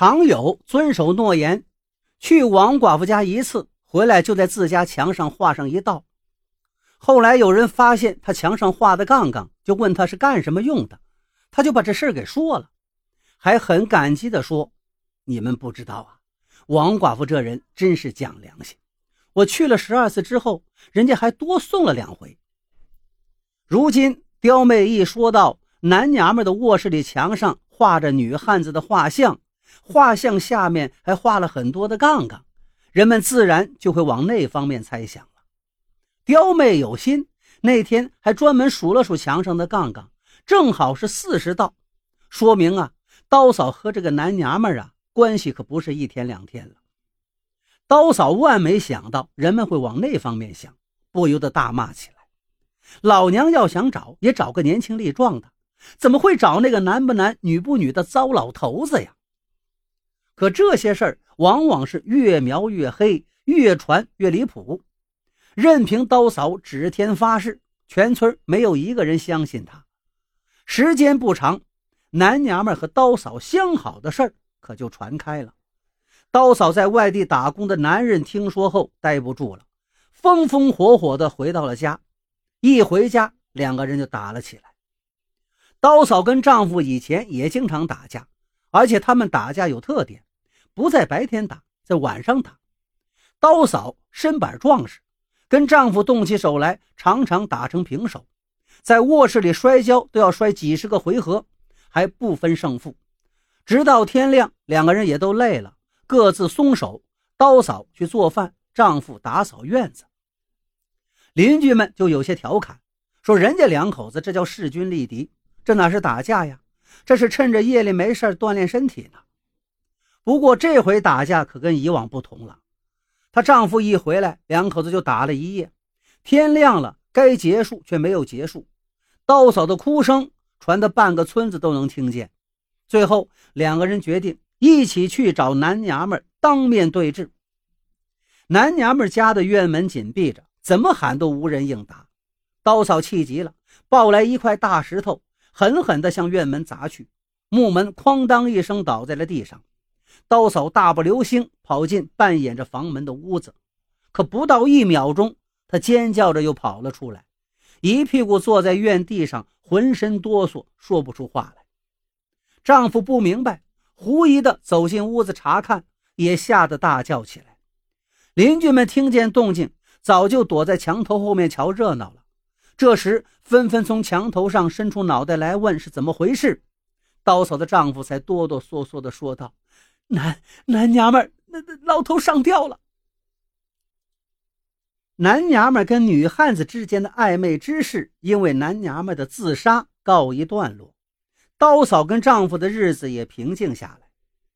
常有遵守诺言，去王寡妇家一次，回来就在自家墙上画上一道。后来有人发现他墙上画的杠杠，就问他是干什么用的，他就把这事给说了，还很感激地说：“你们不知道啊，王寡妇这人真是讲良心。我去了十二次之后，人家还多送了两回。”如今刁妹一说到男娘们的卧室里墙上画着女汉子的画像。画像下面还画了很多的杠杠，人们自然就会往那方面猜想了。刁妹有心，那天还专门数了数墙上的杠杠，正好是四十道，说明啊，刀嫂和这个男娘们啊关系可不是一天两天了。刀嫂万没想到人们会往那方面想，不由得大骂起来：“老娘要想找，也找个年轻力壮的，怎么会找那个男不男女不女的糟老头子呀？”可这些事儿往往是越描越黑，越传越离谱。任凭刀嫂指天发誓，全村没有一个人相信他。时间不长，男娘们和刀嫂相好的事儿可就传开了。刀嫂在外地打工的男人听说后，待不住了，风风火火地回到了家。一回家，两个人就打了起来。刀嫂跟丈夫以前也经常打架，而且他们打架有特点。不在白天打，在晚上打。刀嫂身板壮实，跟丈夫动起手来，常常打成平手。在卧室里摔跤，都要摔几十个回合，还不分胜负。直到天亮，两个人也都累了，各自松手。刀嫂去做饭，丈夫打扫院子。邻居们就有些调侃，说人家两口子这叫势均力敌，这哪是打架呀？这是趁着夜里没事锻炼身体呢。不过这回打架可跟以往不同了，她丈夫一回来，两口子就打了一夜。天亮了，该结束却没有结束，刀嫂的哭声传得半个村子都能听见。最后两个人决定一起去找男娘们当面对质。男娘们家的院门紧闭着，怎么喊都无人应答。刀嫂气急了，抱来一块大石头，狠狠地向院门砸去，木门哐当一声倒在了地上。刀嫂大步流星跑进半掩着房门的屋子，可不到一秒钟，她尖叫着又跑了出来，一屁股坐在院地上，浑身哆嗦，说不出话来。丈夫不明白，狐疑的走进屋子查看，也吓得大叫起来。邻居们听见动静，早就躲在墙头后面瞧热闹了。这时，纷纷从墙头上伸出脑袋来问是怎么回事。刀嫂的丈夫才哆哆嗦嗦地说道。男男娘们那那老头上吊了。男娘们跟女汉子之间的暧昧之事，因为男娘们的自杀告一段落，刀嫂跟丈夫的日子也平静下来。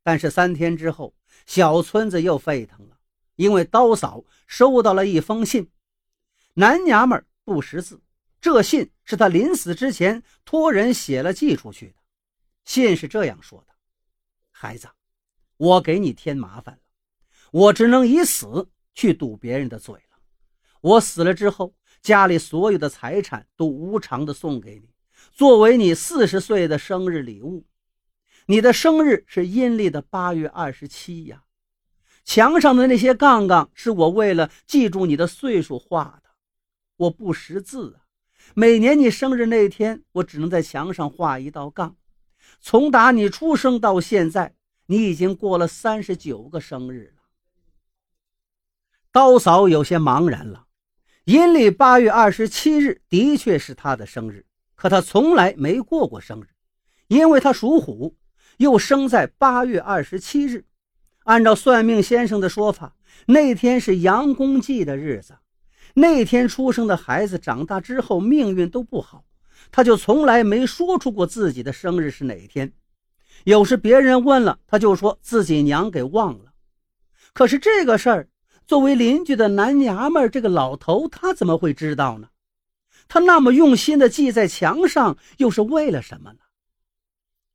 但是三天之后，小村子又沸腾了，因为刀嫂收到了一封信，男娘们不识字，这信是她临死之前托人写了寄出去的。信是这样说的：“孩子。”我给你添麻烦了，我只能以死去堵别人的嘴了。我死了之后，家里所有的财产都无偿的送给你，作为你四十岁的生日礼物。你的生日是阴历的八月二十七呀。墙上的那些杠杠是我为了记住你的岁数画的，我不识字啊。每年你生日那天，我只能在墙上画一道杠。从打你出生到现在。你已经过了三十九个生日了。刀嫂有些茫然了。阴历八月二十七日的确是她的生日，可她从来没过过生日，因为她属虎，又生在八月二十七日。按照算命先生的说法，那天是阳公祭的日子，那天出生的孩子长大之后命运都不好。她就从来没说出过自己的生日是哪天。有时别人问了，他就说自己娘给忘了。可是这个事儿，作为邻居的男娘们，这个老头他怎么会知道呢？他那么用心的记在墙上，又是为了什么呢？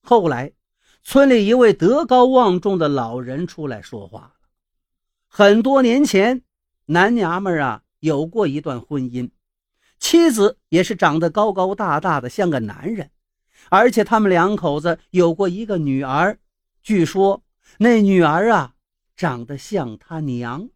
后来，村里一位德高望重的老人出来说话了。很多年前，男娘们啊有过一段婚姻，妻子也是长得高高大大的，像个男人。而且他们两口子有过一个女儿，据说那女儿啊，长得像他娘。